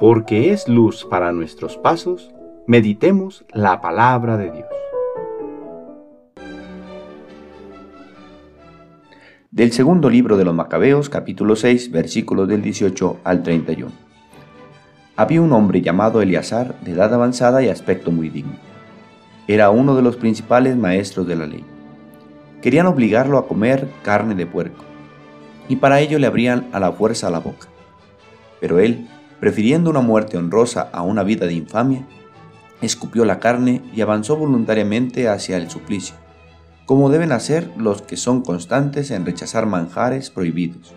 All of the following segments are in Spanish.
porque es luz para nuestros pasos, meditemos la palabra de Dios. Del segundo libro de los Macabeos, capítulo 6, versículos del 18 al 31. Había un hombre llamado Eleazar, de edad avanzada y aspecto muy digno. Era uno de los principales maestros de la ley. Querían obligarlo a comer carne de puerco, y para ello le abrían a la fuerza la boca. Pero él, prefiriendo una muerte honrosa a una vida de infamia, escupió la carne y avanzó voluntariamente hacia el suplicio, como deben hacer los que son constantes en rechazar manjares prohibidos,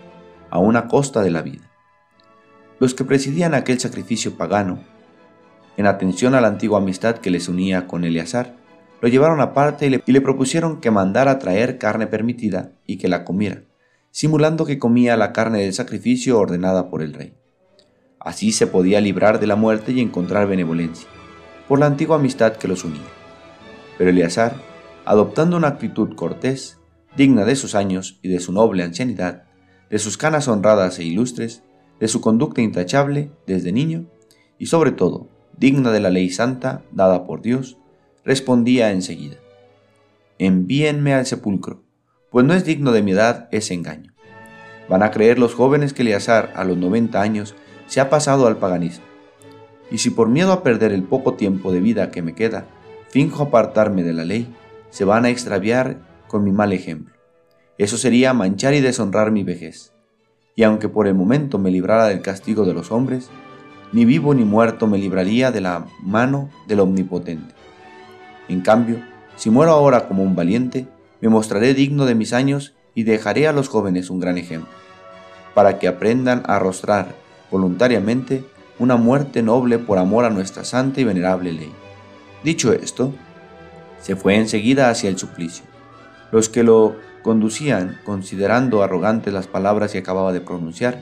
a una costa de la vida. Los que presidían aquel sacrificio pagano, en atención a la antigua amistad que les unía con Eleazar, lo llevaron aparte y le, y le propusieron que mandara traer carne permitida y que la comiera, simulando que comía la carne del sacrificio ordenada por el rey. Así se podía librar de la muerte y encontrar benevolencia, por la antigua amistad que los unía. Pero Eleazar, adoptando una actitud cortés, digna de sus años y de su noble ancianidad, de sus canas honradas e ilustres, de su conducta intachable desde niño, y sobre todo, digna de la ley santa dada por Dios, respondía enseguida, Envíenme al sepulcro, pues no es digno de mi edad ese engaño. Van a creer los jóvenes que Eleazar a los 90 años se ha pasado al paganismo. Y si por miedo a perder el poco tiempo de vida que me queda, finjo apartarme de la ley, se van a extraviar con mi mal ejemplo. Eso sería manchar y deshonrar mi vejez. Y aunque por el momento me librara del castigo de los hombres, ni vivo ni muerto me libraría de la mano del Omnipotente. En cambio, si muero ahora como un valiente, me mostraré digno de mis años y dejaré a los jóvenes un gran ejemplo, para que aprendan a arrostrar voluntariamente una muerte noble por amor a nuestra santa y venerable ley. Dicho esto, se fue enseguida hacia el suplicio. Los que lo conducían, considerando arrogantes las palabras que acababa de pronunciar,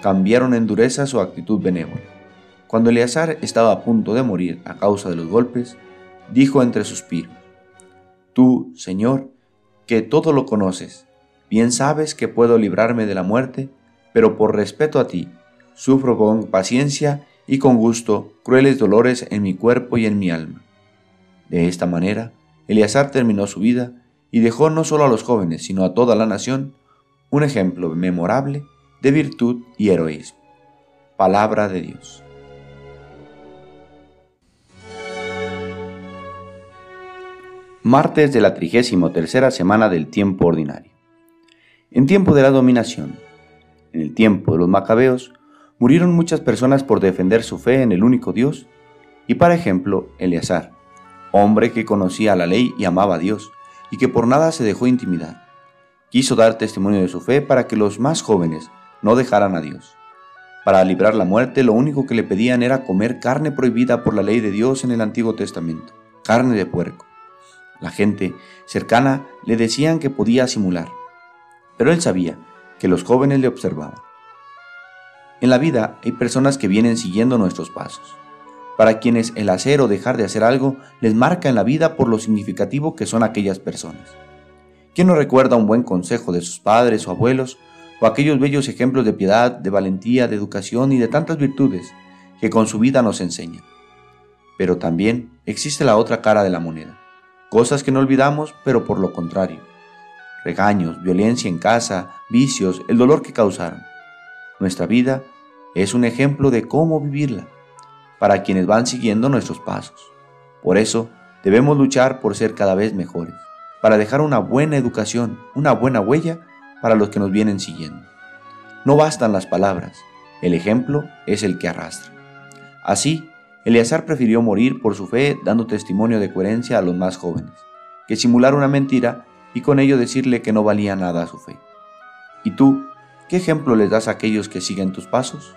cambiaron en dureza su actitud benévola. Cuando Eleazar estaba a punto de morir a causa de los golpes, dijo entre suspiros, Tú, Señor, que todo lo conoces, bien sabes que puedo librarme de la muerte, pero por respeto a ti, Sufro con paciencia y con gusto crueles dolores en mi cuerpo y en mi alma. De esta manera, Eleazar terminó su vida y dejó no solo a los jóvenes, sino a toda la nación, un ejemplo memorable de virtud y heroísmo. Palabra de Dios. Martes de la trigésimo tercera semana del tiempo ordinario. En tiempo de la dominación, en el tiempo de los macabeos, murieron muchas personas por defender su fe en el único Dios, y para ejemplo, Eleazar, hombre que conocía la ley y amaba a Dios, y que por nada se dejó intimidar. Quiso dar testimonio de su fe para que los más jóvenes no dejaran a Dios. Para librar la muerte, lo único que le pedían era comer carne prohibida por la ley de Dios en el Antiguo Testamento, carne de puerco. La gente cercana le decían que podía simular, pero él sabía que los jóvenes le observaban. En la vida hay personas que vienen siguiendo nuestros pasos, para quienes el hacer o dejar de hacer algo les marca en la vida por lo significativo que son aquellas personas. ¿Quién no recuerda un buen consejo de sus padres o abuelos, o aquellos bellos ejemplos de piedad, de valentía, de educación y de tantas virtudes que con su vida nos enseñan? Pero también existe la otra cara de la moneda, cosas que no olvidamos, pero por lo contrario, regaños, violencia en casa, vicios, el dolor que causaron. Nuestra vida es un ejemplo de cómo vivirla para quienes van siguiendo nuestros pasos. Por eso debemos luchar por ser cada vez mejores, para dejar una buena educación, una buena huella para los que nos vienen siguiendo. No bastan las palabras, el ejemplo es el que arrastra. Así, Eleazar prefirió morir por su fe dando testimonio de coherencia a los más jóvenes, que simular una mentira y con ello decirle que no valía nada su fe. ¿Y tú ¿Qué ejemplo les das a aquellos que siguen tus pasos?